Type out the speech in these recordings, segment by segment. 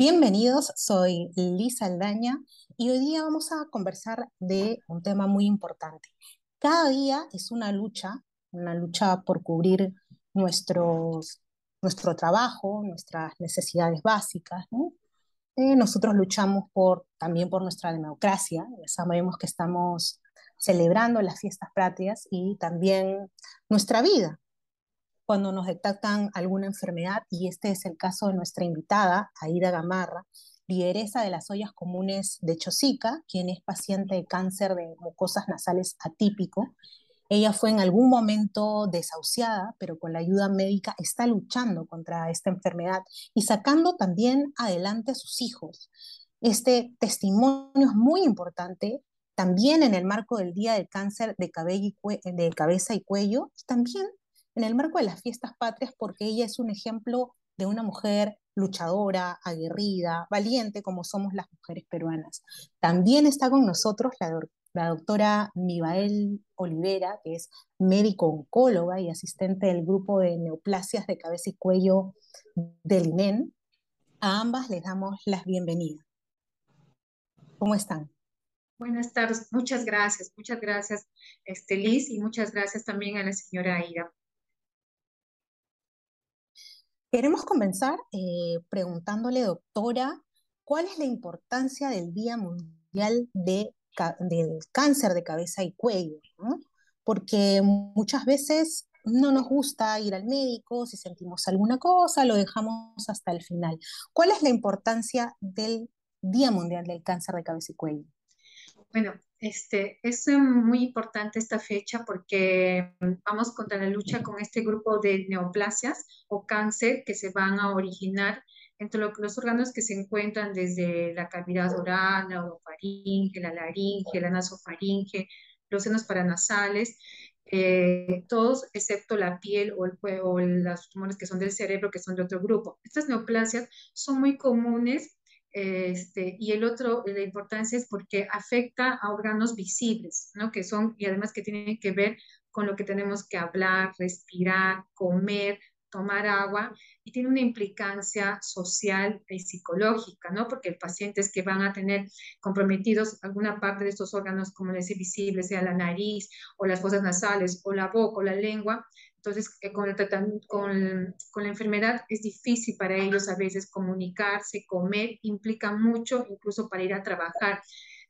Bienvenidos, soy Lisa Aldaña y hoy día vamos a conversar de un tema muy importante. Cada día es una lucha, una lucha por cubrir nuestro trabajo, nuestras necesidades básicas. Eh, nosotros luchamos también por nuestra democracia, sabemos que estamos celebrando las fiestas patrias y también nuestra vida, cuando nos detectan alguna enfermedad, y este es el caso de nuestra invitada, Aida Gamarra, lideresa de las ollas comunes de Chosica, quien es paciente de cáncer de mucosas nasales atípico. Ella fue en algún momento desahuciada, pero con la ayuda médica está luchando contra esta enfermedad y sacando también adelante a sus hijos. Este testimonio es muy importante también en el marco del Día del Cáncer de, de Cabeza y Cuello, y también en el marco de las fiestas patrias porque ella es un ejemplo de una mujer luchadora, aguerrida, valiente, como somos las mujeres peruanas. También está con nosotros la, doctora Mibael Olivera, que es médico oncóloga y asistente del grupo de neoplasias de cabeza y cuello del INEN. A ambas les damos las bienvenidas. ¿Cómo están? Buenas tardes, muchas gracias, muchas gracias, este, Liz, y muchas gracias también a la señora Aida Queremos comenzar eh, preguntándole, doctora, ¿cuál es la importancia del Día Mundial de, del Cáncer de Cabeza y Cuello? Porque muchas veces no nos gusta ir al médico, si sentimos alguna cosa, lo dejamos hasta el final. ¿Cuál es la importancia del Día Mundial del Cáncer de Cabeza y Cuello? Bueno, este, es muy importante esta fecha porque vamos contra la lucha con este grupo de neoplasias o cáncer que se van a originar entre los órganos que se encuentran desde la cavidad oral, la orofaringe, la laringe, la nasofaringe, los senos paranasales, eh, todos excepto la piel o, el, o los tumores que son del cerebro, que son de otro grupo. Estas neoplasias son muy comunes este, y el otro, la importancia es porque afecta a órganos visibles, ¿no? Que son, y además que tienen que ver con lo que tenemos que hablar, respirar, comer, tomar agua, y tiene una implicancia social y psicológica, ¿no? Porque el paciente es que van a tener comprometidos alguna parte de estos órganos, como les decía, visibles, sea la nariz, o las fosas nasales, o la boca, o la lengua, entonces, eh, con, con, con, la enfermedad es difícil para ellos a veces comunicarse, comer, implica mucho incluso para ir a trabajar.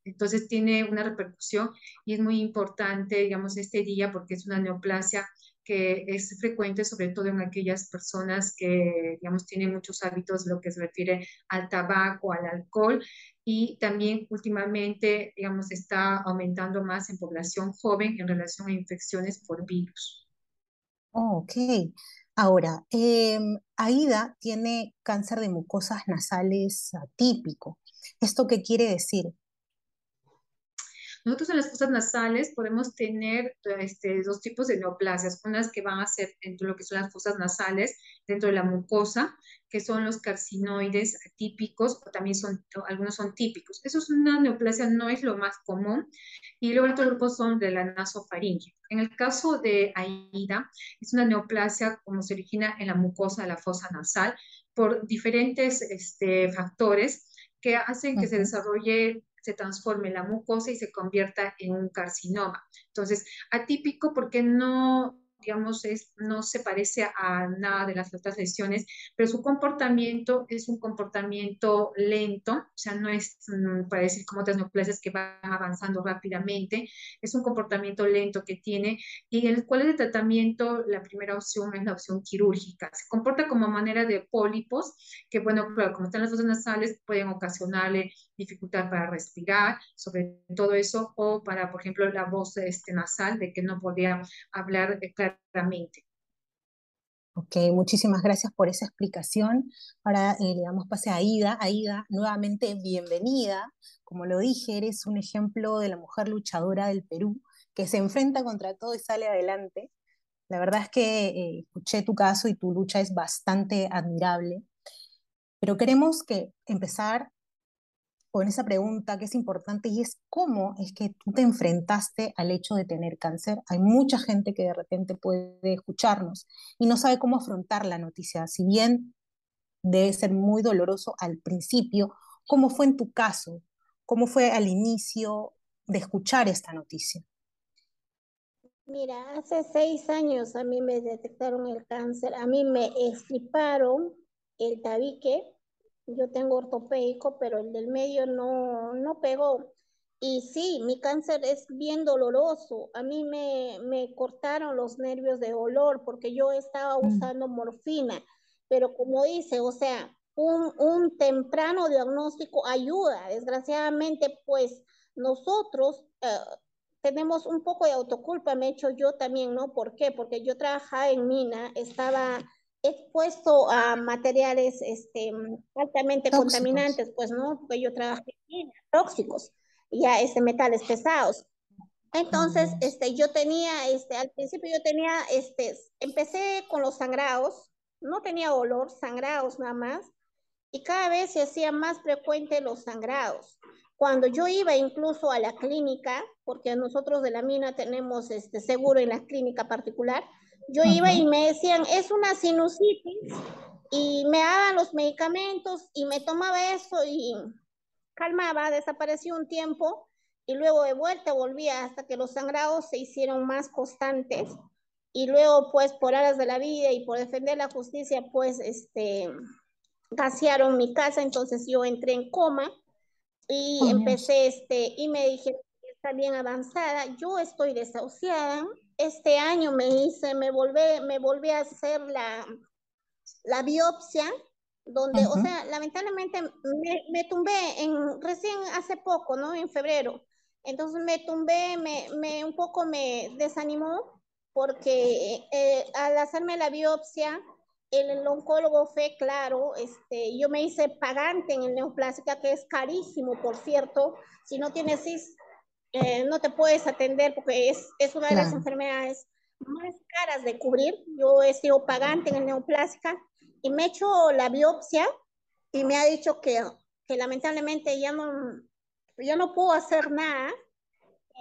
Entonces tiene una repercusión y es muy importante, digamos, este día porque es una neoplasia que es frecuente sobre todo en aquellas personas que, digamos, tienen muchos hábitos, lo que se refiere al tabaco, al alcohol, y también últimamente, digamos, está aumentando más en población joven en relación a infecciones por virus. Ok. Ahora, em, Aida tiene cáncer de mucosas nasales atípico. ¿Esto qué quiere decir? Nosotros en las fosas nasales podemos tener este, dos tipos de neoplasias, unas que van a ser dentro de lo que son las fosas nasales, dentro de la mucosa, que son los carcinoides atípicos, o también son, algunos son típicos. Eso es una neoplasia, no es lo más común. Y luego el otro grupo son de la nasofaringe. En el caso de AIDA, es una neoplasia como se origina en la mucosa de la fosa nasal por diferentes este, factores que hacen que se desarrolle se transforme la mucosa y se convierta en un carcinoma. Entonces, atípico porque no digamos, es, no se parece a nada de las otras lesiones, pero su comportamiento es un comportamiento lento, o sea, no es mm, para decir como otras neoplasias que van avanzando rápidamente, es un comportamiento lento que tiene y en el cual de tratamiento la primera opción es la opción quirúrgica. Se comporta como manera de pólipos que, bueno, claro, como están las fosas nasales, pueden ocasionarle dificultad para respirar, sobre todo eso, o para, por ejemplo, la voz este, nasal, de que no podía hablar eh, claramente. Ok, muchísimas gracias por esa explicación. Ahora eh, le damos pase a Aida. Aida, nuevamente bienvenida. Como lo dije, eres un ejemplo de la mujer luchadora del Perú que se enfrenta contra todo y sale adelante. La verdad es que eh, escuché tu caso y tu lucha es bastante admirable. Pero queremos que empezar con esa pregunta que es importante y es cómo es que tú te enfrentaste al hecho de tener cáncer. Hay mucha gente que de repente puede escucharnos y no sabe cómo afrontar la noticia. Si bien debe ser muy doloroso al principio. ¿Cómo fue en tu caso? ¿Cómo fue al inicio de escuchar esta noticia? Mira, hace seis años a mí me detectaron el cáncer, a mí me extirparon el tabique, yo tengo ortopédico, pero el del medio no, no pegó. Y sí, mi cáncer es bien doloroso. A mí me, me cortaron los nervios de dolor porque yo estaba mm. usando morfina. Pero como dice, o sea, un, un temprano diagnóstico ayuda. Desgraciadamente, pues nosotros eh, tenemos un poco de autoculpa, me he hecho yo también, ¿no? ¿Por qué? Porque yo trabajaba en mina, estaba expuesto a materiales este, altamente contaminantes, pues, ¿no? Porque yo trabajé en tóxicos ya este, metales pesados. Entonces, este, yo tenía, este, al principio yo tenía, este, empecé con los sangrados, no tenía olor, sangrados nada más, y cada vez se hacía más frecuente los sangrados. Cuando yo iba incluso a la clínica, porque nosotros de la mina tenemos este seguro en la clínica particular, yo iba y me decían, es una sinusitis, y me daban los medicamentos y me tomaba eso y calmaba, desapareció un tiempo y luego de vuelta volvía hasta que los sangrados se hicieron más constantes y luego pues por aras de la vida y por defender la justicia pues este gasearon mi casa, entonces yo entré en coma y oh, empecé este y me dijeron está bien avanzada, yo estoy desahuciada. Este año me hice, me volví, me volví a hacer la, la biopsia donde, o sea, lamentablemente me, me, tumbé en, recién hace poco, ¿no? En febrero. Entonces me tumbé, me, me un poco me desanimó porque eh, al hacerme la biopsia, el, oncólogo fue claro, este, yo me hice pagante en el neoplástica, que es carísimo, por cierto, si no tienes CIS, eh, no te puedes atender porque es, es una de las enfermedades más caras de cubrir. Yo he sido pagante en el neoplástica y me he hecho la biopsia y me ha dicho que, que lamentablemente ya no, ya no puedo hacer nada.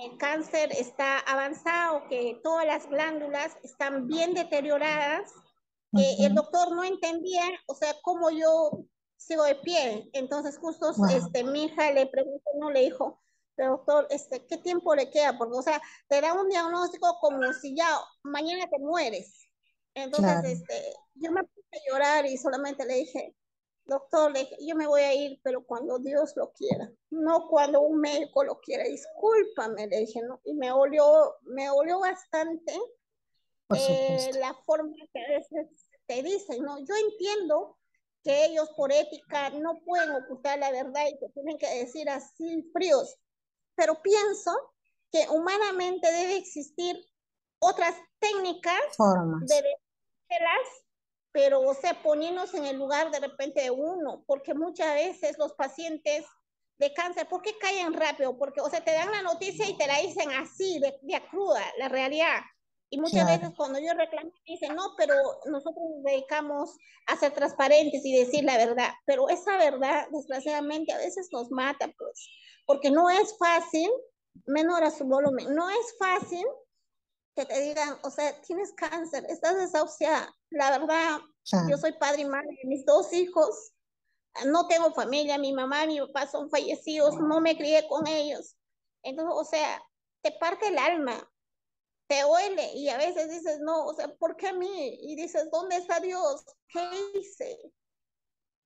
El cáncer está avanzado, que todas las glándulas están bien deterioradas. el doctor no entendía, o sea, cómo yo sigo de pie. Entonces, justo este, mi hija le preguntó, no le dijo, doctor, este, ¿qué tiempo le queda? Porque, o sea, te da un diagnóstico como si ya mañana te mueres. Entonces, este, yo me puse a llorar y solamente le dije, doctor, le yo me voy a ir, pero cuando Dios lo quiera, no cuando un médico lo quiera, discúlpame, le dije, ¿no? Y me olió, me olió bastante eh, la forma que a veces te dicen, ¿no? Yo entiendo que ellos por ética no pueden ocultar la verdad y que tienen que decir así fríos, pero pienso que humanamente debe existir otras técnicas Formas. de pero o sea, poniéndonos en el lugar de repente de uno, porque muchas veces los pacientes de cáncer, ¿por qué caen rápido? Porque, o sea, te dan la noticia y te la dicen así, de, de cruda, la realidad. Y muchas veces cuando yo reclamo, dicen, no, pero nosotros nos dedicamos a ser transparentes y decir la verdad. Pero esa verdad, desgraciadamente, a veces nos mata, pues, porque no es fácil, menor a su volumen, no es fácil que te digan, o sea, tienes cáncer, estás desahuciada. La verdad, yo soy padre y madre de mis dos hijos, no tengo familia, mi mamá mi papá son fallecidos, no me crié con ellos. Entonces, o sea, te parte el alma, te duele y a veces dices, no, o sea, ¿por qué a mí? Y dices, ¿dónde está Dios? ¿Qué hice?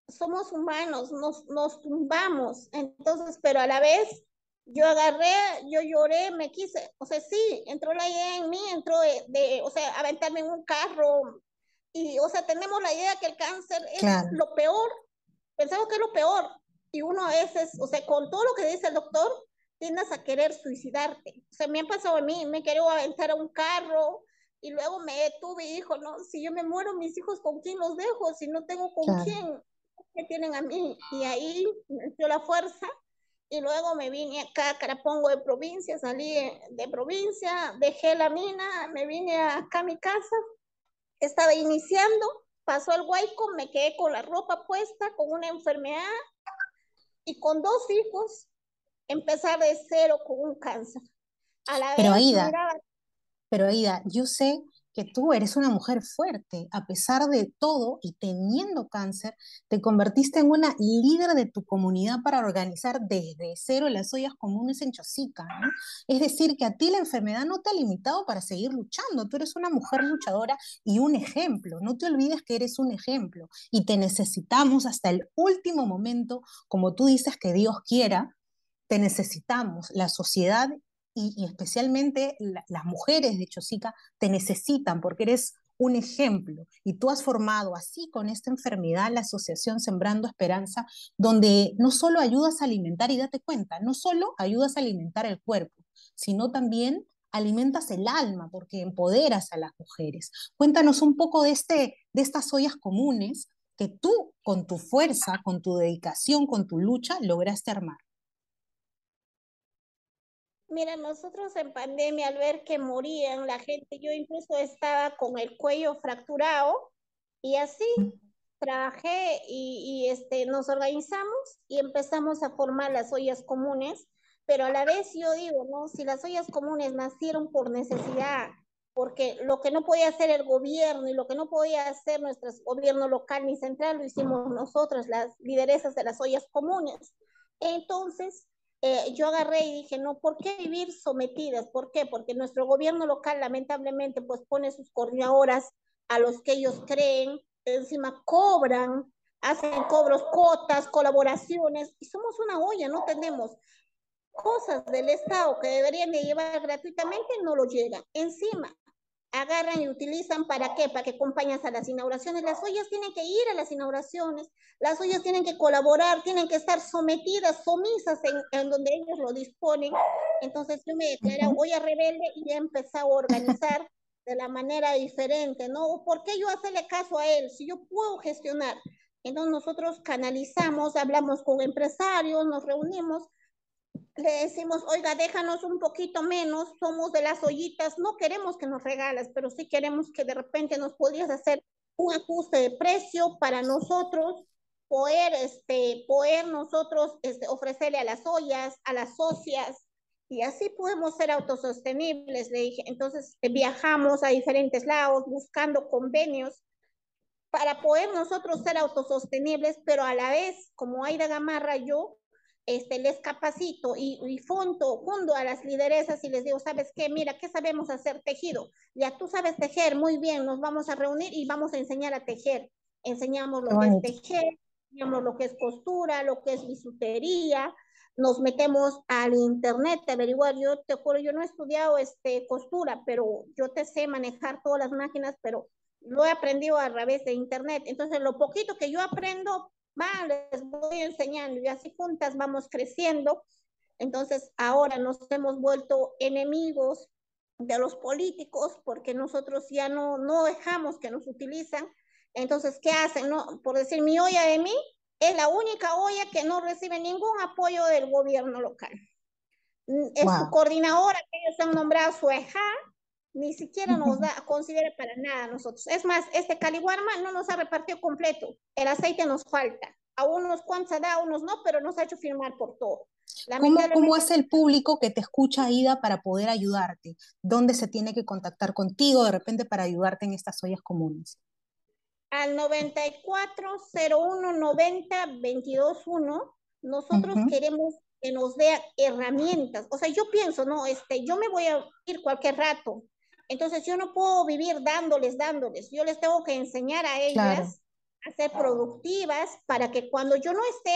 Somos humanos, nos, nos tumbamos. Entonces, pero a la vez yo agarré, yo lloré, me quise, o sea, sí, entró la idea en mí, entró de, o sea, aventarme en un carro, y, o sea, tenemos la idea que el cáncer es lo peor, pensamos que es lo peor, y uno a veces, o sea, con todo lo que dice el doctor, tiendas a querer suicidarte, o sea, me ha pasado a mí, me quiero aventar a un carro, y luego me detuve y dijo, no, si yo me muero, mis hijos, ¿con quién los dejo? Si no tengo con quién, ¿qué tienen a mí? Y ahí me dio la fuerza, y luego me vine acá a Carapongo de provincia, salí de provincia, dejé la mina, me vine acá a mi casa, estaba iniciando, pasó el huaico, me quedé con la ropa puesta, con una enfermedad y con dos hijos, empezar de cero con un cáncer. A la pero Aida, pero Aida, yo sé que tú eres una mujer fuerte. A pesar de todo y teniendo cáncer, te convertiste en una líder de tu comunidad para organizar desde cero las ollas comunes en Chosica. ¿no? Es decir, que a ti la enfermedad no te ha limitado para seguir luchando. Tú eres una mujer luchadora y un ejemplo. No te olvides que eres un ejemplo y te necesitamos hasta el último momento, como tú dices que Dios quiera, te necesitamos. La sociedad y, especialmente las mujeres de Chosica te necesitan porque eres un ejemplo y tú has formado así con esta enfermedad la asociación Sembrando Esperanza, donde no solo ayudas a alimentar y date cuenta, no solo ayudas a alimentar el cuerpo, sino también alimentas el alma porque empoderas a las mujeres. Cuéntanos un poco de, este, de estas ollas comunes que tú con tu fuerza, con tu dedicación, con tu lucha lograste armar. Mira, nosotros en pandemia, al ver que morían la gente, yo incluso estaba con el cuello fracturado y así trabajé y, este, nos organizamos y empezamos a formar las ollas comunes, pero a la vez yo digo, ¿no? Si las ollas comunes nacieron por necesidad, porque lo que no podía hacer el gobierno y lo que no podía hacer nuestro gobierno local ni central, lo hicimos nosotras, las lideresas de las ollas comunes. Entonces, eh, yo agarré y dije, no, ¿por qué vivir sometidas? ¿Por qué? Porque nuestro gobierno local lamentablemente pues pone sus coordinadoras a los que ellos creen, encima cobran, hacen cobros, cotas, colaboraciones, y somos una olla, no tenemos cosas del Estado que deberían de llevar gratuitamente, no lo llegan. Encima, agarran y utilizan para qué, para que acompañas a las inauguraciones. Las ollas tienen que ir a las inauguraciones, las ollas tienen que colaborar, tienen que estar sometidas, somisas en, donde ellos lo disponen. Entonces yo me declaré olla rebelde y he empezado a organizar de la manera diferente, ¿no? ¿Por qué yo hacerle caso a él si yo puedo gestionar? Entonces nosotros canalizamos, hablamos con empresarios, nos reunimos le decimos, oiga, déjanos un poquito menos, somos de las ollitas, no queremos que nos regales, pero sí queremos que de repente nos podrías hacer un ajuste de precio para nosotros poder, este, poder nosotros este, ofrecerle a las ollas, a las socias, y así podemos ser autosostenibles, le dije. Entonces viajamos a diferentes lados buscando convenios para poder nosotros ser autosostenibles, pero a la vez, como Aida Gamarra, yo este, les capacito y, y fundo, fundo a las lideresas y les digo, ¿sabes qué? Mira, ¿qué sabemos hacer? Tejido. Ya tú sabes tejer, muy bien, nos vamos a reunir y vamos a enseñar a tejer. Enseñamos lo que es tejer, enseñamos lo que es costura, lo que es bisutería, nos metemos al internet a averiguar. Yo te juro, yo no he estudiado este, costura, pero yo te sé manejar todas las máquinas, pero lo he aprendido a través de internet. Entonces, lo poquito que yo aprendo, va, les voy enseñando y así juntas vamos creciendo. Entonces ahora nos hemos vuelto enemigos de los políticos porque nosotros ya no, no dejamos que nos utilizan. Entonces, ¿qué hacen? No? Por decir, mi olla de mí es la única olla que no recibe ningún apoyo del gobierno local. Mm, es su coordinadora que ellos han nombrado su EJA, ni siquiera nos da, considera para nada nosotros. Es más, este Caliwarma no nos ha repartido completo, el aceite nos falta. A unos cuantos ha dado, a unos no, pero nos ha hecho firmar por todo. ¿Cómo, ¿Cómo es el público que te escucha, Aida, para poder ayudarte? ¿Dónde se tiene que contactar contigo de repente para ayudarte en estas ollas comunes? Al 940190 nosotros queremos que nos dé herramientas. O sea, yo pienso, no, este, yo me voy a ir cualquier rato, entonces yo no puedo vivir dándoles, dándoles. Yo les tengo que enseñar a ellas a ser productivas para que cuando yo no esté,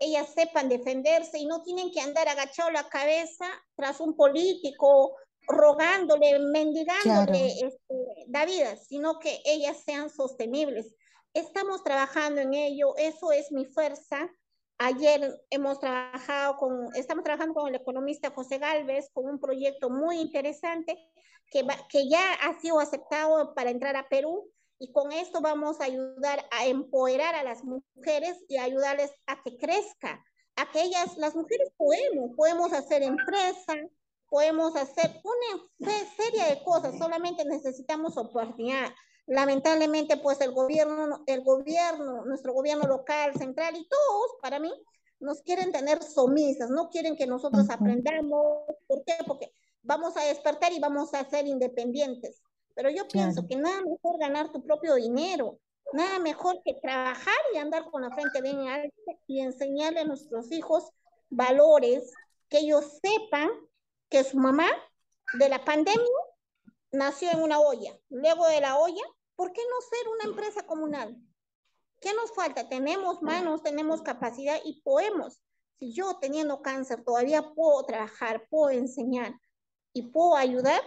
ellas sepan defenderse y no tienen que andar agachado la cabeza tras un político, rogándole, mendigándole este, la vida, sino que ellas sean sostenibles. Estamos trabajando en ello, eso es mi fuerza. Ayer hemos trabajado con, estamos trabajando con el economista José Galvez con un proyecto muy interesante que, ya ha sido aceptado para entrar a Perú y con esto vamos a ayudar a empoderar a las mujeres y ayudarles a que crezca, a que ellas, las mujeres podemos, podemos hacer empresa, podemos hacer una serie de cosas, solamente necesitamos oportunidad. Lamentablemente, pues el gobierno, el gobierno, nuestro gobierno local, central y todos, para mí, nos quieren tener somisas, no quieren que nosotros aprendamos. ¿Por qué? Porque vamos a despertar y vamos a ser independientes. Pero yo pienso que nada mejor ganar tu propio dinero, nada mejor que trabajar y andar con la frente bien alta y enseñarle a nuestros hijos valores, que ellos sepan que su mamá de la pandemia nació en una olla. Luego de la olla, ¿por qué no ser una empresa comunal? ¿Qué nos falta? Tenemos manos, tenemos capacidad y podemos. Si yo teniendo cáncer todavía puedo trabajar, puedo enseñar y puedo ayudar,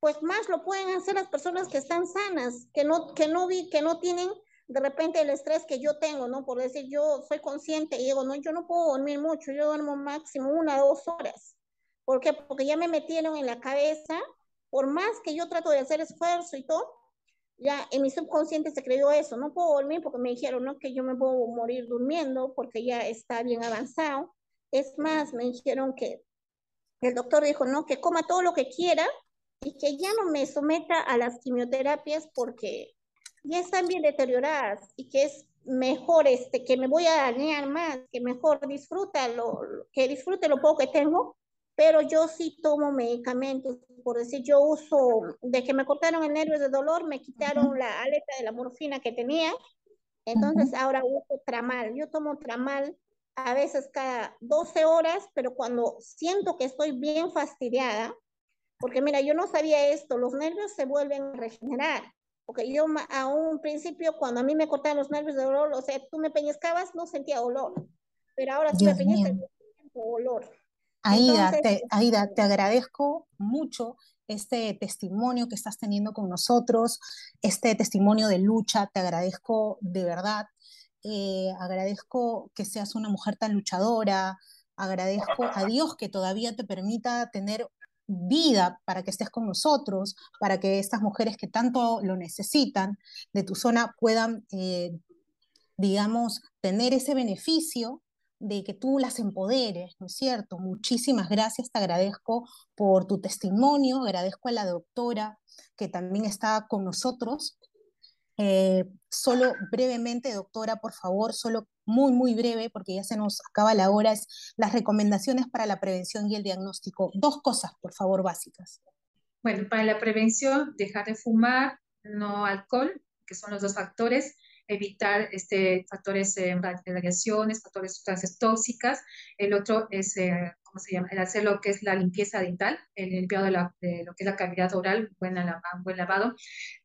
pues más lo pueden hacer las personas que están sanas, que no, que no vi, que no tienen de repente el estrés que yo tengo, ¿no? Por decir, yo soy consciente y digo, no, yo no puedo dormir mucho, yo duermo máximo una, dos horas. ¿Por qué? Porque ya me metieron en la cabeza, por más que yo trato de hacer esfuerzo y todo, ya en mi subconsciente se creyó eso, no puedo dormir porque me dijeron, no, que yo me puedo morir durmiendo porque ya está bien avanzado. Es más, me dijeron que el doctor dijo, no, que coma todo lo que quiera y que ya no me someta a las quimioterapias porque ya están bien deterioradas y que es mejor este que me voy a dañar más, que mejor disfruta lo, que disfrute lo poco que tengo, pero yo sí tomo medicamentos, por decir, yo uso, de que me cortaron el nervio de dolor, me quitaron la aleta de la morfina que tenía, entonces ahora uso tramal, yo tomo tramal a veces cada 12 horas, pero cuando siento que estoy bien fastidiada, porque mira, yo no sabía esto, los nervios se vuelven a regenerar. Porque yo a un principio, cuando a mí me cortaban los nervios de dolor, o sea, tú me peñezcabas, no sentía dolor. Pero ahora sí me peñezcas, siento dolor. Aida, te, Aida, te agradezco mucho este testimonio que estás teniendo con nosotros, este testimonio de lucha, te agradezco de verdad. Eh, agradezco que seas una mujer tan luchadora, agradezco a Dios que todavía te permita tener vida para que estés con nosotros, para que estas mujeres que tanto lo necesitan de tu zona puedan, eh, digamos, tener ese beneficio de que tú las empoderes, ¿no es cierto? Muchísimas gracias, te agradezco por tu testimonio, agradezco a la doctora que también está con nosotros. Eh, solo brevemente, doctora, por favor, solo muy, muy breve, porque ya se nos acaba la hora, es las recomendaciones para la prevención y el diagnóstico. Dos cosas, por favor, básicas. Bueno, para la prevención, dejar de fumar, no alcohol, que son los dos factores, evitar este, factores de radiaciones, factores sustancias tóxicas. El otro es, eh, ¿cómo se llama? El hacer lo que es la limpieza dental, el limpiado de, la, de lo que es la cavidad oral, buen, buen lavado,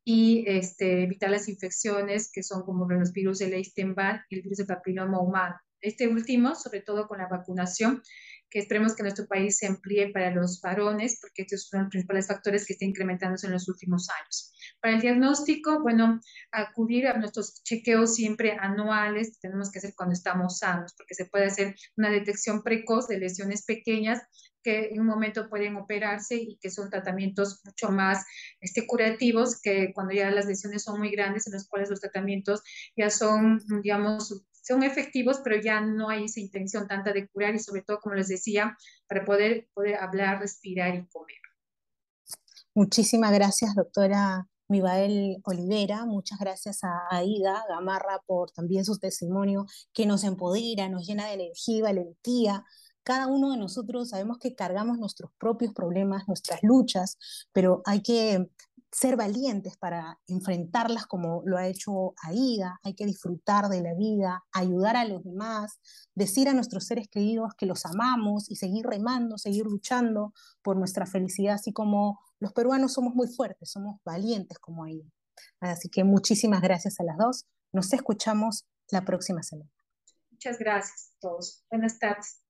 y este, evitar las infecciones que son como los virus del Epstein-Barr y el virus del papiloma humano. Este último, sobre todo con la vacunación, que esperemos que nuestro país se amplíe para los varones, porque estos son los principales factores que están incrementándose en los últimos años. Para el diagnóstico, bueno, acudir a nuestros chequeos siempre anuales, tenemos que hacer cuando estamos sanos, porque se puede hacer una detección precoz de lesiones pequeñas que en un momento pueden operarse y que son tratamientos mucho más este, curativos que cuando ya las lesiones son muy grandes, en los cuales los tratamientos ya son, digamos, son efectivos, pero ya no hay esa intención tanta de curar y sobre todo, como les decía, para poder, poder hablar, respirar y comer. Muchísimas gracias, doctora Mibael Olivera. Muchas gracias a Aida Gamarra por también su testimonio que nos empodera, nos llena de energía, valentía. Cada uno de nosotros sabemos que cargamos nuestros propios problemas, nuestras luchas, pero hay que ser valientes para enfrentarlas como lo ha hecho Aida, hay que disfrutar de la vida, ayudar a los demás, decir a nuestros seres queridos que los amamos y seguir remando, seguir luchando por nuestra felicidad, así como los peruanos somos muy fuertes, somos valientes como Aida. Así que muchísimas gracias a las dos, nos escuchamos la próxima semana. Muchas gracias a todos. Buenas tardes.